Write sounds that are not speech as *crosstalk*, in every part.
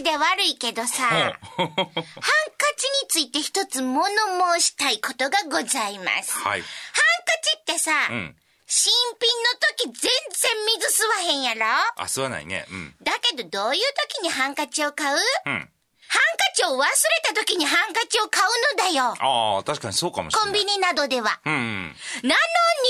しで悪いけどさ、ハンカチについて一つ物申したいことがございます。はい。ハンカチってさ、ん新品の時全然水吸わへんやろ？あ、吸わないね。うん。だけどどういう時にハンカチを買う、うん。ハンカチを忘れた時にハンカチを買うのだよ。ああ、確かにそうかもしれない。コンビニなどでは。うんうん。なの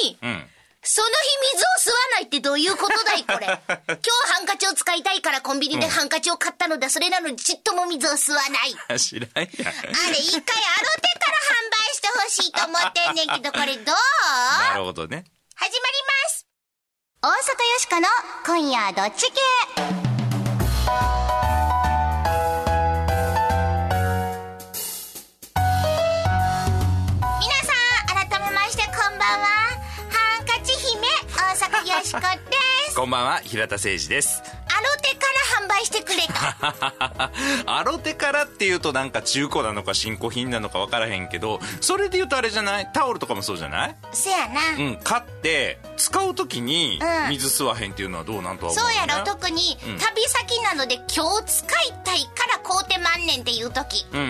に、うん。その日水を吸わないってどういうことだいこれ。*laughs* 今日ハンカチを使いたいからコンビニでハンカチを買ったのだ。それなのにちっとも水を吸わない。*laughs* 知らんやん。あれ一回アロテから販売してほしいと思ってんねんけど、これどう？*laughs* なるほどね。始まります大阪よしこの今夜どっち系？こんばんは、平田誠二です。アロテから販売してくれと *laughs* アロテからっていうとなんか中古なのか新古品なのか分からへんけど、それで言うとあれじゃない？タオルとかもそうじゃない？せやな、うん、買って、使う時にうん。水吸わへんっていうのはどうなんとは思うそうやろ。特にうん。旅先なので今日使いたいから買うてまんねんっていう時。うん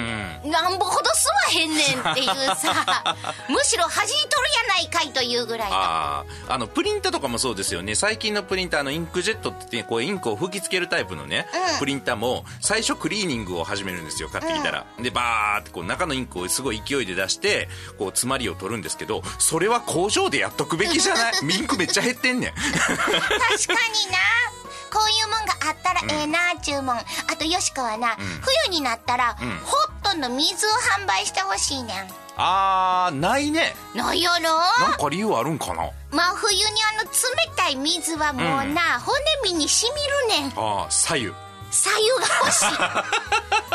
うん。なんぼほど吸わへんねんっていうさ *laughs* むしろ端に取るやないかいというぐらいのああ、あの、プリンターとかもそうですよね。最近のプリンター、あの、インクジェットって言って、こう、インクを吹きつけるタイプのね、うん。プリンターも、最初クリーニングを始めるんですよ、買ってきたら。で、バーって、こう、中のインクをすごい勢いで出して、こう、詰まりを取るんですけど、それは工場でやっとくべきじゃない？*laughs* インクめっちゃ減ってんねん。確かにな。こういうもんがあったらええな注文。あとよしこはな、冬になったら、ん。ホットの水を販売してほしいねんあー、ないね。なんやろ？なんか理由あるんかな？真冬にあの冷たい水はもうな、骨身にしみるねん。あー、左右。左右が欲しい左右が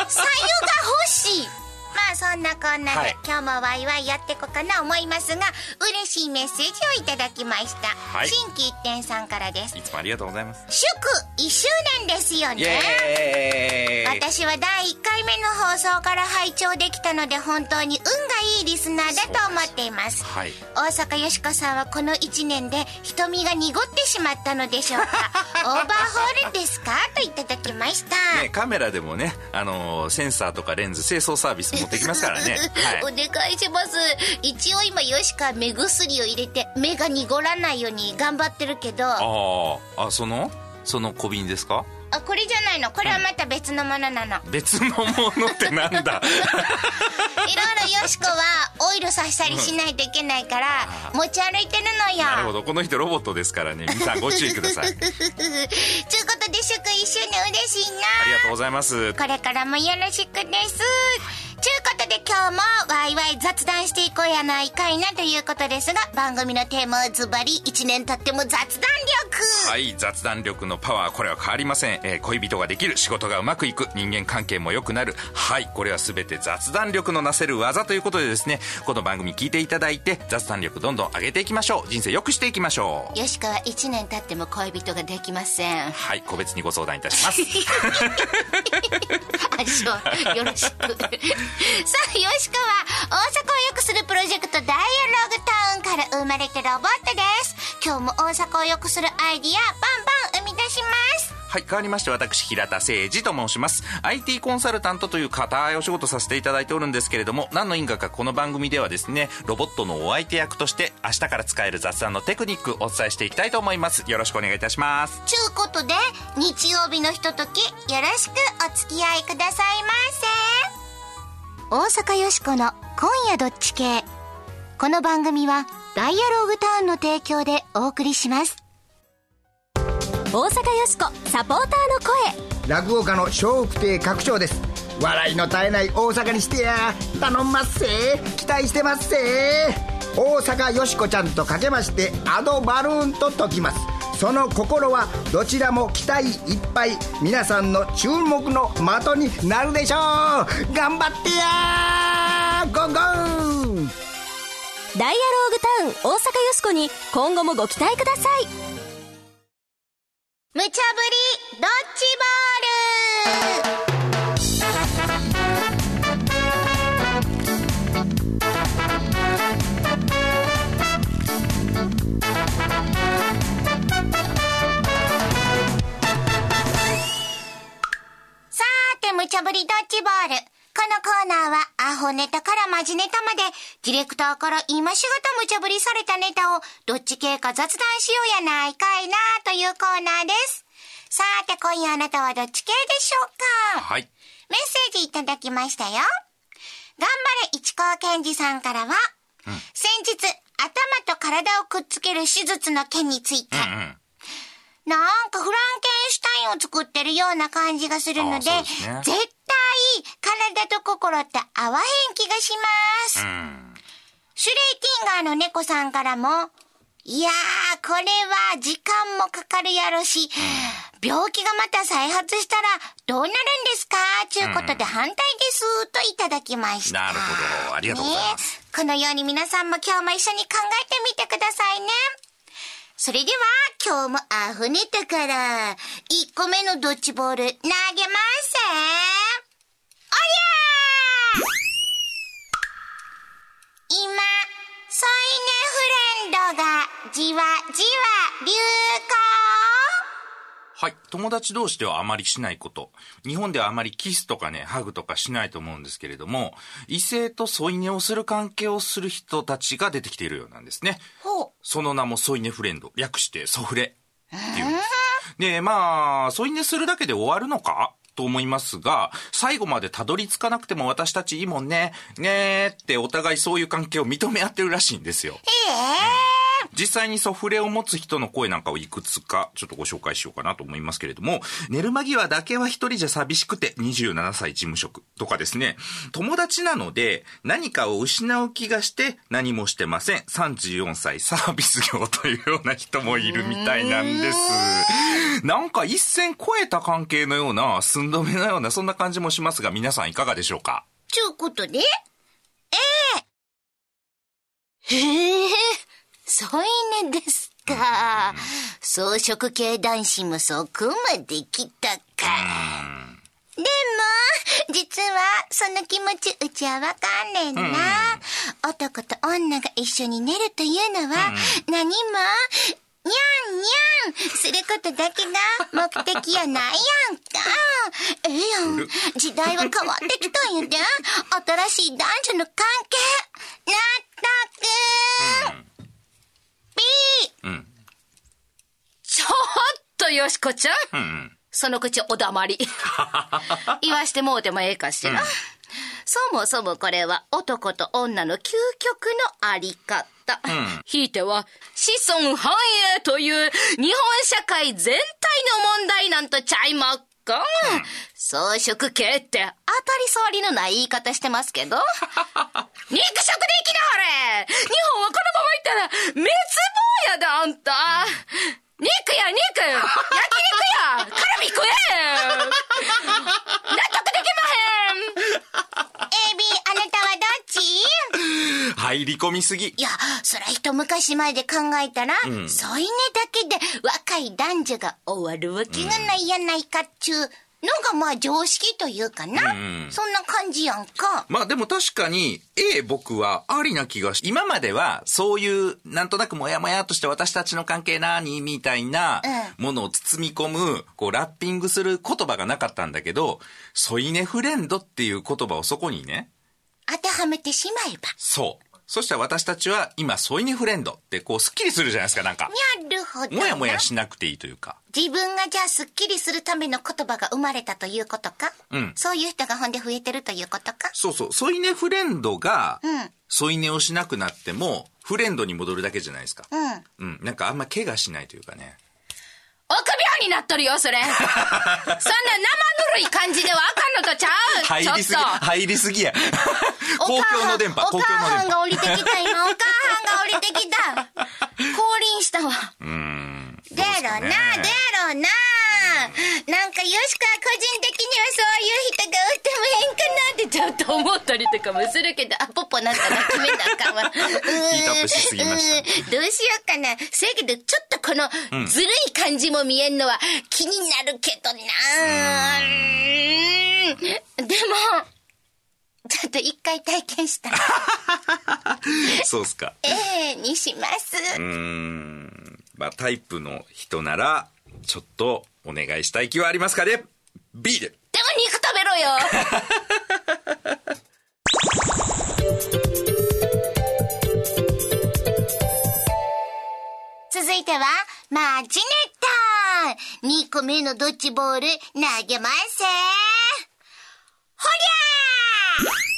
欲しいまあそんなこんなで、はい。今日もワイワイやっていこうかな思いますが嬉しいメッセージをいただきました、はい。新規一点さんからです。いつもありがとうございます。祝1周年ですよイね私は第1回目の放送から拝聴できたので本当に運がいいリスナーだと思っています。はい。大阪よしこさんはこの1年で瞳が濁ってしまったのでしょうか。*laughs* オーバーホールですか？といただきました、ね、カメラでもね、あのーセンサーとかレンズ、清掃サービス持ってきますからね。おはい。願いします一応今よしか目薬を入れて目が濁らないように頑張ってるけどあああ、あ、その？その小瓶ですか？これじゃないのこれはまた別のものなの、別のものってなんだ？*laughs* いろいろよしこはオイルさしたりしないといけないから持ち歩いてるのよなるほど。この人ロボットですからね。皆さんご注意ください。あ *laughs* りちゅうことで祝1周年嬉しいながとうございます。これからもよろしくです。ちゅうことで今日もワイワイ雑談していこうやないかいなということですが、番組のテーマはズバリ1年経っても雑談力、はい、雑談力のパワー、これは変わりません。えー恋人ができる、仕事がうまくいく、人間関係も良くなる。はい、これは全て雑談力のなせる技ということでですね、この番組聞いていただいて、雑談力どんどん上げていきましょう。人生良くしていきましょう。よしかは1年経っても恋人ができません。はい、個別にご相談いたします。*laughs* あ、そう、よろしく。*laughs* さあ、よしかは大阪を良くするプロジェクトダイアログタウンから生まれたロボットです。今日も大阪を良くするアイディア、バンバン生み出します。はい、変わりまして私、平田誠二と申します。IT コンサルタントという固いお仕事させていただいておるんですけれども、何の因果かこの番組ではですね、ロボットのお相手役として、明日から使える雑談のテクニックお伝えしていきたいと思います。よろしくお願いいたします。ちゅうことで、日曜日のひととき、よろしくお付き合いくださいませ。大阪よしこの今夜どっち系。この番組は、ダイアログタウンの提供でお送りします。大阪よしこサポーターの声。落語家の笑福亭拡張です。笑いの絶えない大阪にしてや頼んますせ。期待してますせ。大阪よしこちゃんとかけましてアドバルーンと解きます。その心はどちらも期待いっぱい皆さんの注目の的になるでしょう。頑張ってやゴンゴンダイアローグタウン大阪よしこに今後もご期待ください。無茶ぶりドッジさーてーナーはアホネタからマジネタまで、ディレクターから今しがた無茶ぶりされたネタをどっち系か雑談しようやないかいなというコーナーです。さて今夜あなたはどっち系でしょうか？はい。メッセージいただきましたよ。頑張れ市川健二さんからは、先日頭と体をくっつける手術の件について、うんうん。なんかフランケンシュタインを作ってるような感じがするので、ですね絶対体と心って合わへん気がします。うん。シュレイティンガーの猫さんからも、いやー、これは時間もかかるやろし、病気がまた再発したらどうなるんですか？ちゅうことで反対です、といただきました。なるほど。ありがとうございます。ねえこのように皆さんも今日も一緒に考えてみてくださいね。それでは、今日もアホネタから、1個目のドッジボール投げます。おりゃー。今、添い寝フレンドがじわじわ流行。はい。友達同士ではあまりしないこと。日本ではあまりキスとかね、ハグとかしないと思うんですけれども、異性と添い寝をする関係をする人たちが出てきているようなんですね。その名も添い寝フレンド。略してソフレっていうんです。で、まあ、添い寝するだけで終わるのか？と思いますが、最後までたどり着かなくても私たちいいもんね、ねーってお互いそういう関係を認め合ってるらしいんですよ。う。え実際にソフレを持つ人の声なんかをいくつかちょっとご紹介しようかなと思いますけれども、寝る間際だけは一人じゃ寂しくて27歳事務職とかですね、友達なので何かを失う気がして何もしてません。34歳サービス業というような人もいるみたいなんです。なんか一線越えた関係のような、寸止めのような、そんな感じもしますが、皆さんいかがでしょうか？ちゅうことで、ええへえ、添い寝ですか。装飾系男子もそこまで来たか。でも、実は、その気持ち、うちはわかんねえな。男と女が一緒に寝るというのは、何も、にゃんにゃんすることだけが目的やないやんか。ええやん。時代は変わってきたんやで。新しい男女の関係。納得、ピーうん。ちょっとよしこちゃん。うんうん。その口お黙り。*laughs* 言わしてもうてもええかしら。そもそもこれは男と女の究極のあり方。ひいては子孫繁栄という日本社会全体の問題なんとちゃいまっか？装飾系って当たり障りのない言い方してますけど。*laughs* 肉食で生きなはれ。日本はこのままいったら滅亡やであんた。肉や肉。焼肉や。カルビ食え。*laughs* 納得できまへん。*laughs* エビ、入り込みすぎ。いや、そら一昔前で考えたら、添い寝だけで若い男女が終わるわけがないやないかっちゅうのがまあ常識というかな。んそんな感じやんか。まあでも確かに、A 僕はありな気がし、今まではそういう、なんとなくもやもやっとして私たちの関係なにみたいなものを包み込む、こうラッピングする言葉がなかったんだけど、添い寝フレンドっていう言葉をそこにね、当てはめてしまえば。そう。そしたら私たちは今添い寝フレンドってこうスッキリするじゃないですか、なんか。なるほどな。もやもやしなくていいというか。自分がじゃあスッキリするための言葉が生まれたということか？うんそういう人がほんで増えてるということか？そうそう。添い寝フレンドがうん、添い寝をしなくなっても、フレンドに戻るだけじゃないですか。うん。うん。なんかあんま怪我しないというかね。臆病になっとるよそれ *laughs* そんな生ぬるい感じではあかんのとちゃう入りすぎ、入りすぎや。お公母共の電波、お公共の電波。母さんが降りてきた今、お母さんが降りてきた。降臨したわ。うーん。だろうな、だろうな。なんか、よしか個人的にはそういう人がっ思ったりとかもするけど、あ、ポッポなったら決めなあかんわ。*laughs* ヒートアップしすぎましたどうしようかな。せやけど、ちょっとこの、ずるい感じも見えんのは気になるけどな。うんでも、ちょっと一回体験したい。*laughs* そうっすか。ええにします。うーん。まあ、タイプの人なら、ちょっとお願いしたい気はありますかね ?B で。肉食べろよ。*laughs* 続いては、マジネット !2 個目のドッジボール投げまっせ。ほりゃー！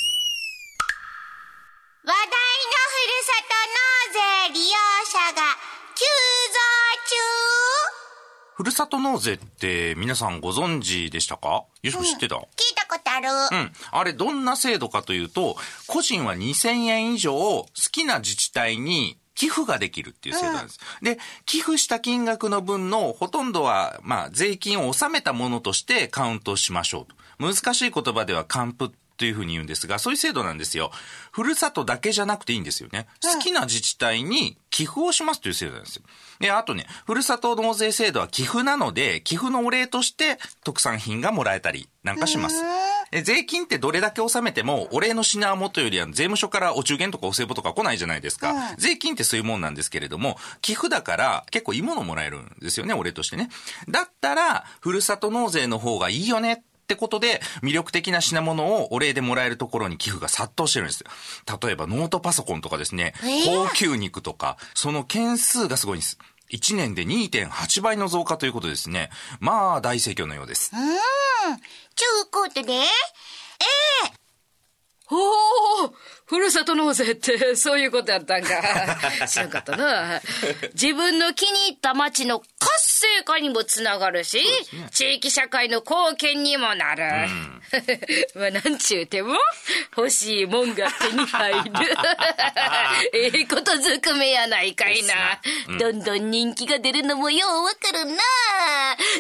るさと納税って皆さんご存知でしたか？よしこ知ってた、中聞いたことある。うん。あれどんな制度かというと、個人は2000円以上好きな自治体に寄付ができるっていう制度なんです。で、寄付した金額の分のほとんどは、まあ、税金を納めたものとしてカウントしましょうと。難しい言葉では還付というふうに言うんですが、そういう制度なんですよ。ふるさとだけじゃなくていいんですよね。好きな自治体に寄付をしますという制度なんですよ。で、あとね、ふるさと納税制度は寄付なので、寄付のお礼として特産品がもらえたりなんかします。え税金ってどれだけ納めても、お礼の品は元よりは税務署からお中元とかお歳暮とか来ないじゃないですか。税金ってそういうもんなんですけれども、寄付だから結構いいものもらえるんですよね、お礼としてね。だったら、ふるさと納税の方がいいよねってことで、魅力的な品物をお礼でもらえるところに寄付が殺到してるんですよ。例えばノートパソコンとかですね、高級肉とか、その件数がすごいんです。1年で2.8倍の増加ということですね。まあ、大盛況のようです。うん。ちゅうことで、ええおおふるさと納税ってそういうことやったんか。*laughs* 知らんかったな。自分の気に入った町の活性化にもつながるし、地域社会の貢献にもなる。*laughs* まあ、なんちゅうても、欲しいもんが手に入る。*laughs* ええことずくめやないかいな。どんどん人気が出るのもようわかるな。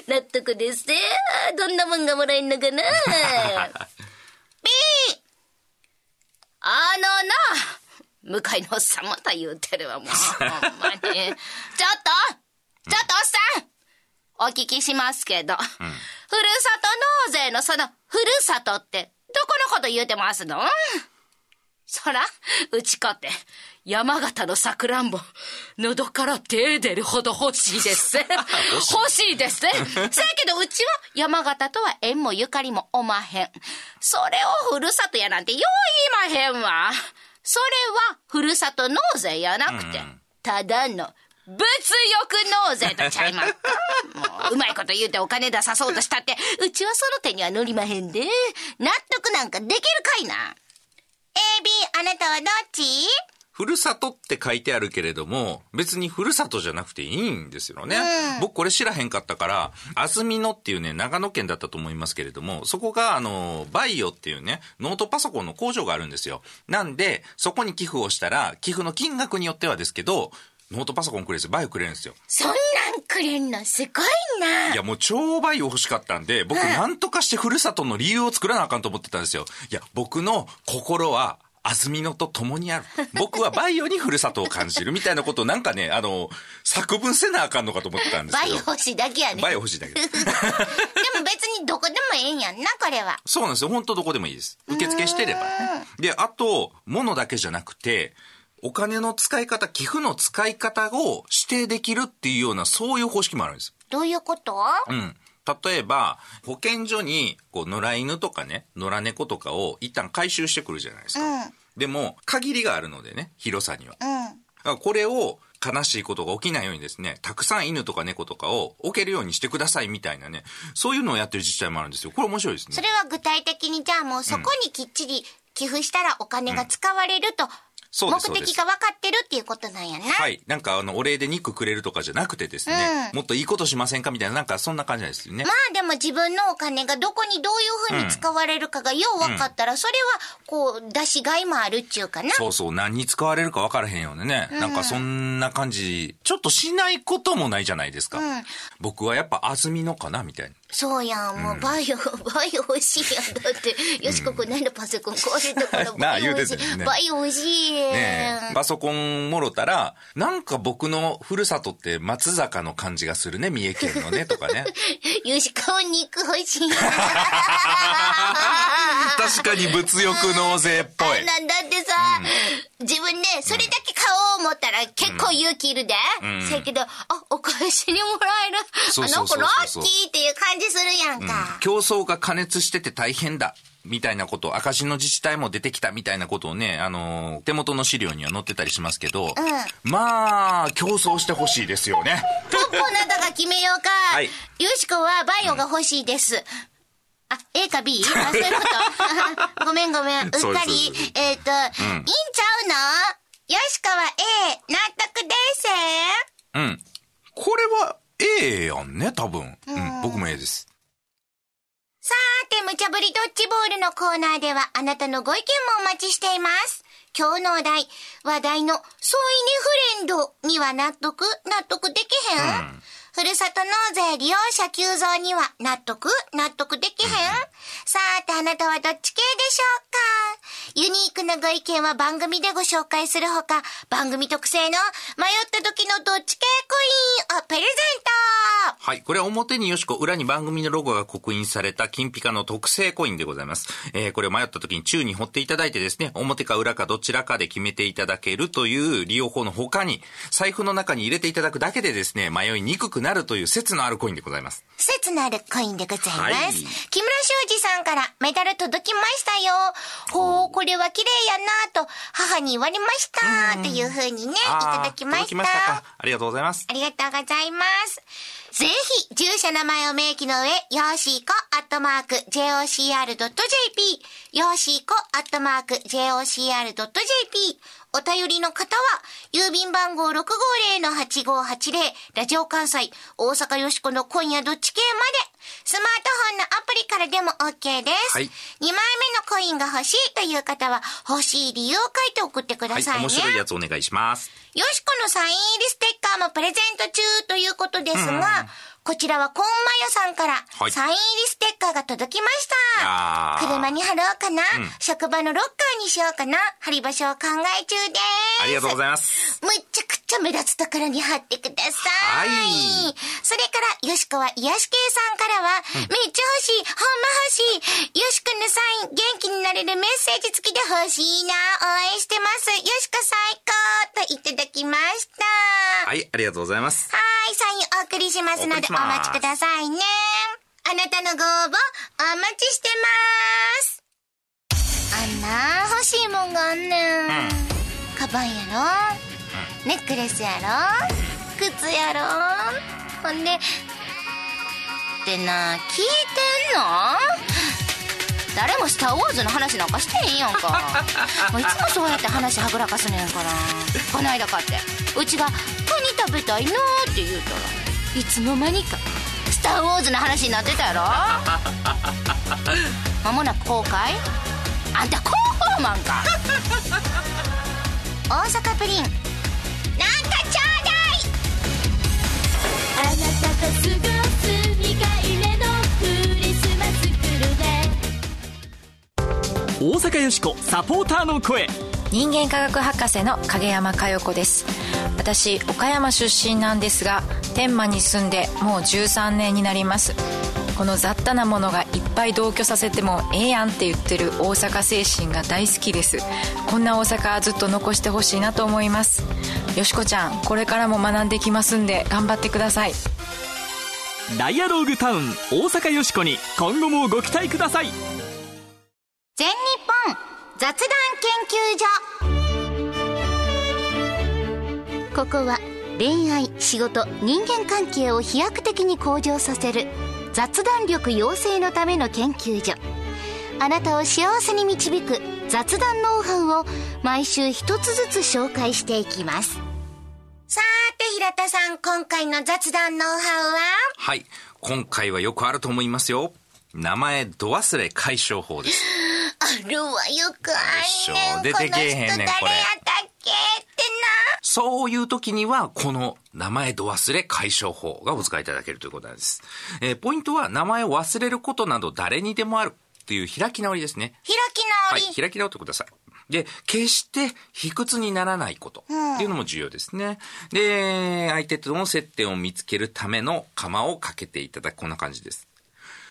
納得ですね。どんなもんがもらえんのかな。あのな、向かいのおっさんまた言うてるわ、もう。ほんまに。ちょっとちょっとおっさんお聞きしますけど、ふるさと納税のその、ふるさとって、どこのこと言うてますの？そら、うちかって、山形のさくらんぼ、喉から手出るほど欲しいです。*laughs* 欲しいです。*laughs* せやけど、うちは山形とは縁もゆかりもおまへん。それをふるさとやなんてよう言いまへんわ。それは、ふるさと納税やなくて、ただの、物欲納税とちゃいますか *laughs* もう、うまいこと言うてお金出さそうとしたって、うちはその手には乗りまへんで。納得なんかできるかいな。AB、あなたはどっち？ふるさとって書いてあるけれども、別にふるさとじゃなくていいんですよね。僕これ知らへんかったから、安曇野っていうね、長野県だったと思いますけれども、そこがあの、バイオっていうね、ノートパソコンの工場があるんですよ。なんで、そこに寄付をしたら、寄付の金額によってはですけど、ノートパソコンくれるんですよ。バイオくれるんですよ。そんなんくれんの？すごいな。いや、もう超バイオ欲しかったんで、僕なんとかしてふるさとの理由を作らなあかんと思ってたんですよ。いや、僕の心は、安曇野と共にある。僕はバイオにふるさとを感じるみたいなことをなんかね、あの、作文せなあかんのかと思ってたんですけど。バイオ欲しいだけやね。バイオ欲しいだけ *laughs* でも別にどこでもええんやんな、これは。そうなんですよ。本当どこでもいいです。受付してればね。で、あと、物だけじゃなくて、お金の使い方、寄付の使い方を指定できるっていうような、そういう方式もあるんです。どういうこと？うん。例えば、保健所に、こう、野良犬とかね、野良猫とかを一旦回収してくるじゃないですか。うんでも、限りがあるのでね、広さには。だうん。からこれを、悲しいことが起きないようにですね、たくさん犬とか猫とかを置けるようにしてくださいみたいなね、そういうのをやってる自治体もあるんですよ。これ面白いですね。それは具体的にじゃあもうそこにきっちり寄付したらお金が使われると、そうです目的が分かってるっていうことなんやな。はい。なんか、あの、お礼で肉くれるとかじゃなくてですね、もっといいことしませんかみたいな、なんかそんな感じなんですよね。まあでも自分のお金がどこにどういうふうに使われるかがよう分かったら、それはこう出しがいもあるっちゅうかな。そうそう、何に使われるか分からへんようでね。なんかそんな感じ、ちょっとしないこともないじゃないですか。僕はやっぱ安曇野かなみたいな。そうやん、もうバイオ、*laughs* バイオ欲しいやん。だって、よしこくん何のパソコン壊れたからバイオ欲しい。バイオ欲しい。ねえ、パソコンもろたら、なんか僕のふるさとって松坂の感じがするね、三重県のね、とかね。*laughs* よしこ肉欲しい。*laughs* 確かに物欲納税っぽい。なんだってさ、自分ね、それだけ買思ったら結構勇気いるで。せやけど、あ、お返しにもらえる。あ、そうそうそうそうなんかラッキーっていう感じするやんか。競争が加熱してて大変だ。みたいなこと、赤字の自治体も出てきたみたいなことをね、あのー手元の資料には載ってたりしますけど、まあ、競争してほしいですよね。トップあなたが決めようか。*laughs* はいよしこはバイオが欲しいです。あ、A か B? あ、そういうこと *laughs* *laughs* ごめんごめん。うっかり。えっ、と、いいんちゃうの？よしこは A、納得です。うん。これは A やんね、多分。うん、僕も A です。さーて、無茶ぶりドッジボールのコーナーではあなたのご意見もお待ちしています。今日のお題、話題のソイネフレンドには納得納得できへん、ふるさと納税利用者急増には納得？納得できへん、さーて、あなたはどっち系でしょうか？ユニークなご意見は番組でご紹介するほか、番組特製の迷った時のどっち系コインをプレゼントはい。これは表によしこ、裏に番組のロゴが刻印された金ピカの特製コインでございます。えー、これを迷った時に宙に掘っていただいてですね、表か裏かどちらかで決めていただけるという利用法の他に、財布の中に入れていただくだけでですね、迷いにくくなるという説のあるコインでございます。切なるコインでございます。はい木村修二さんからメダル届きましたよ。ほう、これは綺麗やなと母に言われました。というふうにね、いただきました。届きましたか。ありがとうございます。ありがとうございます。ぜひ、住所名前を明記の上、よーしーこ、アットマーク、jocr.jp、よーしーこ、アットマーク、jocr.jp、お便りの方は、郵便番号650-8580、ラジオ関西、大阪よしこの今夜どっち系まで、スマートフォンのアプリからでも OK です。はい2枚目のコインが欲しいという方は、欲しい理由を書いて送ってくはい。ださいね。面白いやつお願いします。よしこのサイン入りステッカーもプレゼント中ということですが、こちらはコンマヨさんからはいサイン入りステッカーが届きました。車に貼ろうかな、職場のロッカーにしようかな貼り場所を考え中です。ありがとうございまます。むっちゃくちゃ目立つところに貼ってください。はいそれから、よしこは癒し系さんからは、めっちゃ欲しい、ほんま欲しい、よしこのサイン、元気になれるメッセージ付きで欲しいな、応援してます、よしこ最高といただきました。はい、ありがとうございます。はい、サインお送りしますのでます待ちくださいね。あなたのご応募お待ちしてます。あんな欲しいもんがあんねん。カバンやろ、ネックレスやろ。靴やろ。ほんで、ってな、聞いてんの？誰もスター・ウォーズの話なんかしてへんやんか。*laughs* もういつもそうやって話はぐらかすねんから。こないだかって。うちが「カニ食べたいな」って言うたらいつの間にか「スター・ウォーズ」の話になってたやろ？間 *laughs* もなく公開？あんた広報マンか？*laughs* 大阪プリン。なんかちょうだい！あなたと過ごす2回目のクリスマス来るね大阪よしこサポーターの声。人間科学博士の影山佳代子です。私岡山出身なんですが天満に住んでもう13年になります。この雑多なものがいっぱい同居させてもええやんって言ってる大阪精神が大好きです。こんな大阪ずっと残してほしいなと思います。よしこちゃんこれからも学んできますんで頑張ってください。ダイアローグタウン大阪よしこに今後もご期待ください。全日本雑談研究所。ここは恋愛仕事人間関係を飛躍的に向上させる雑談力養成のための研究所。あなたを幸せに導く雑談ノウハウを毎週一つずつ紹介していきます。さーて平田さん今回の雑談ノウハウは？はい。今回はよくあると思いますよ。名前ど忘れ解消法です。*laughs* あるわよくあんでしょ出てけえへんねんこの人誰やったっけ？ってなそういう時には、この名前ど忘れ解消法がお使いいただけるということなんです。えーポイントは名前を忘れることなど誰にでもあるっていう開き直りですね。開きはい、直り、開き直ってください。で、決して卑屈にならないことっていうのも重要ですね。で、相手との接点を見つけるための釜をかけていただくこんな感じです。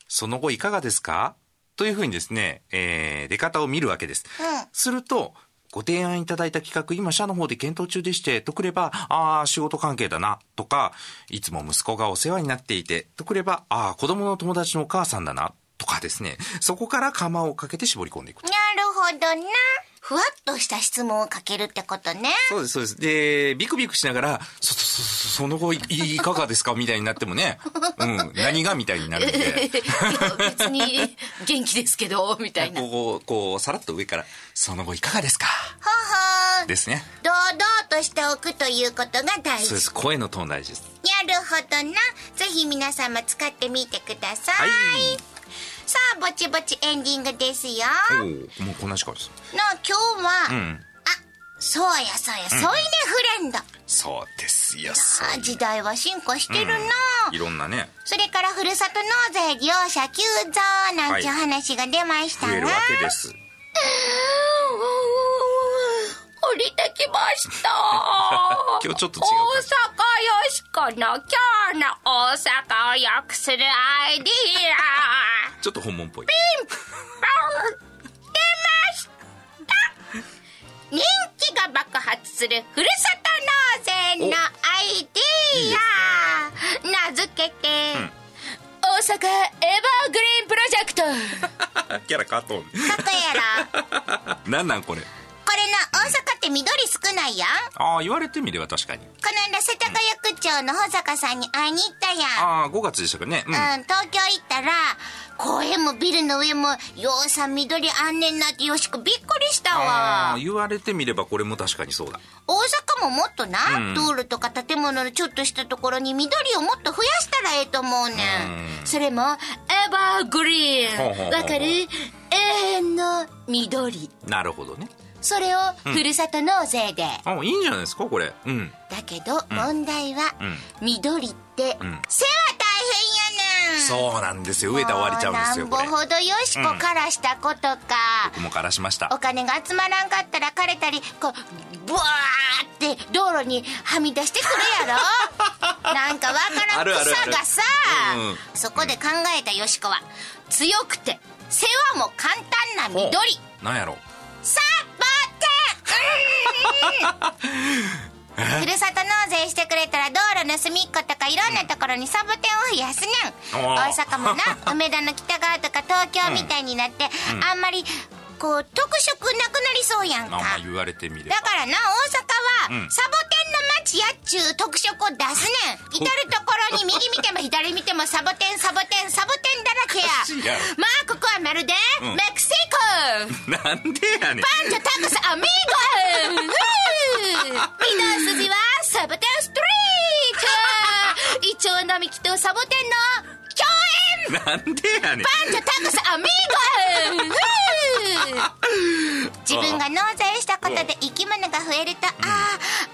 その後いかがですか？というふうにですね、えー出方を見るわけです。すると、ご提案いただいた企画、今社の方で検討中でして、とくれば、ああ、仕事関係だな、とか、いつも息子がお世話になっていて、とくれば、ああ、子供の友達のお母さんだな、とかですねそこから釜をかけて絞り込んでいくなるほどな。ふわっとした質問をかけるってことね。そうですそうですでビクビクしながらそそそそその後いいかがですかみたいになってもね、うん、何がみたいになるんで別に元気ですけど、みたいな。こうこうさらっと上から「その後いかがですか?ほほ」ー。ですね堂々としておくということが大事。そうです声のトーン大事ですなるほどな。ぜひ皆様使ってみてください。はいさあ、ぼちぼちエンディングですよ。おおもうこんな時間です。なあ、今日は、うん。あ、そうやそうや、添い寝フレンド。そうですよ時代は進化してるな、いろんなね。それからふるさと納税利用者急増なんていう話が出ましたが、増えるわけです。降りてきました。*laughs* 今日ちょっと違う大阪よしこの今日の大阪を良くするアイディア。ちょっと本物っぽい人気が爆発するふるさと納税のアイディア。名付けて、大阪エバーグリーンプロジェクト。*laughs* キャラ変わっとんかっやろ。*laughs* なんなんこれな、大阪って緑少ないやん。ああ言われてみれば確かにこの間、世田谷区長の保坂さんに会いに行ったやん。ああ5月でしたかねうん、うん、東京行ったら、公園もビルの上も、ようさん緑あんねんなってよしくびっくりしたあわあ。言われてみればこれも確かにそうだ大阪ももっとな、うん道路とか建物のちょっとしたところに緑をもっと増やしたらええと思うねん。それも、エバーグリーン。ほうほうほうわかる？永遠の緑。なるほどねそれを、ふるさと納税で。あいいんじゃないですかこれ。うん。だけど、問題は、うん。緑って、ん。世話大変やねん。そうなんですよ。植えたら終わりちゃうんですよなんぼほどよしこからしたことか。僕もからしました。お金が集まらんかったら枯れたりこうブワーって道路にはみ出してくるやろ。*laughs* なんかわからん草がさうん。そこで考えたよしこは強くて世話も簡単な緑。なんやろサボテン *laughs* ふるさと納税してくれたら道路の隅っことかいろんなところにサボテンを増やすねん。大阪もな梅田の北側とか東京みたいになって、あんまりこう特色なくなりそうやんか。あまあ言われてみれば。だからな大阪は、うん。サボテンの街やっちゅう特色を出すねん。至る所に右見ても左見てもサボテンサボテンサボテンだらけや。や。ろまあここはまるで、うん。メキシコ。なんでやねん。パンチョタコスアミーゴ。*laughs* 御堂筋はサボテンストリート。*laughs* イチョウ並木とサボテンの共演なんでやねん。パンチョタコスアミーゴ。自分が納税したことで生き物が増えると、あ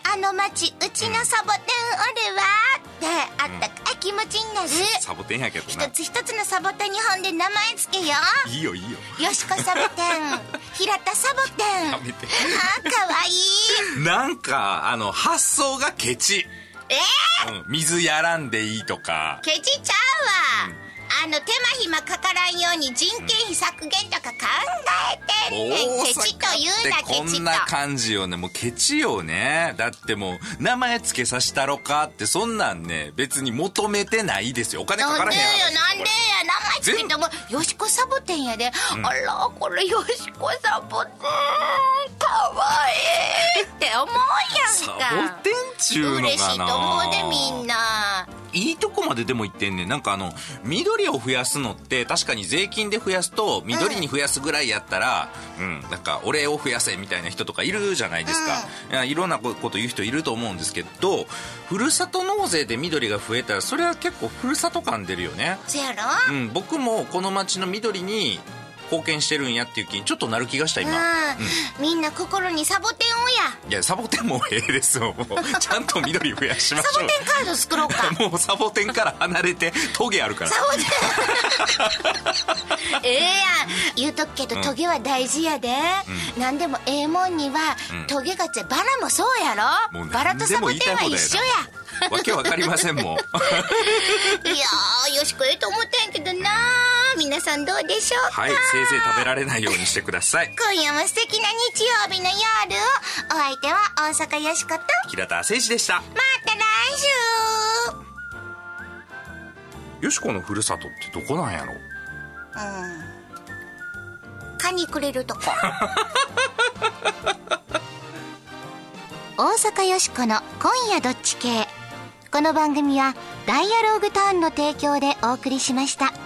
ああの町うちのサボテンおるわってあったかい気持ちになる、サボテンやけどな。一つ一つのサボテンにほんで名前つけよ。ういいよいいよ。よしこサボテン。平田サボテン。やめて。あーかわいい。なんかあの発想がケチ、えうん、水やらんでいいとか。ー、ケチちゃう？わ、あの手間暇かからんように人件費削減とか考えてんねん、ケチと言うなケチとんな感じよねもうケチよねだってもう名前付けさせたろかってそんなんね別に求めてないですよ。お金かからへん話なんでや名前つけてもよしこサボテンやで、あらこれよしこサボテン。かわいい。って思うサやんか。ボテンちゅうのかな。嬉しいと思う。でみんないいとこまででも言ってんねん。なんかあの緑を増やすのって確かに税金で増やすと緑に増やすぐらいやったらうん、なんかお礼を増やせみたいな人とかいるじゃないですか、いやいろんなこと言う人いると思うんですけどふるさと納税で緑が増えたらそれは結構ふるさと感出るよね。そやろ？うん、僕もこの町の緑に貢献してるんやっていう気にちょっとなる気がした今、うん、みんな心にサボテンをや。いやサボテンもええですよ。ちゃんと緑増やしましょう。サボテンカード作ろうか。*laughs* もうサボテンから離れてトゲあるから。サボテン。*laughs* ええやん。言うとくけどトゲは大事やで、何でもええもんには、うん。トゲがついバラもそうやろ。バラとサボテンは一緒やわけわかりませんもん。いやーよしこええと思ったんやけどな皆さんどうでしょうか、はいせいぜい食べられないようにしてください。今夜も素敵な日曜日の夜。をお相手は大阪よしこと。ま平田誠二でした。た来週。よしこのふるさとってどこなんやろ？カニくれるとこ。*laughs* 大阪よしこの「今夜どっち系」この番組は「ダイアログターン」の提供でお送りしました。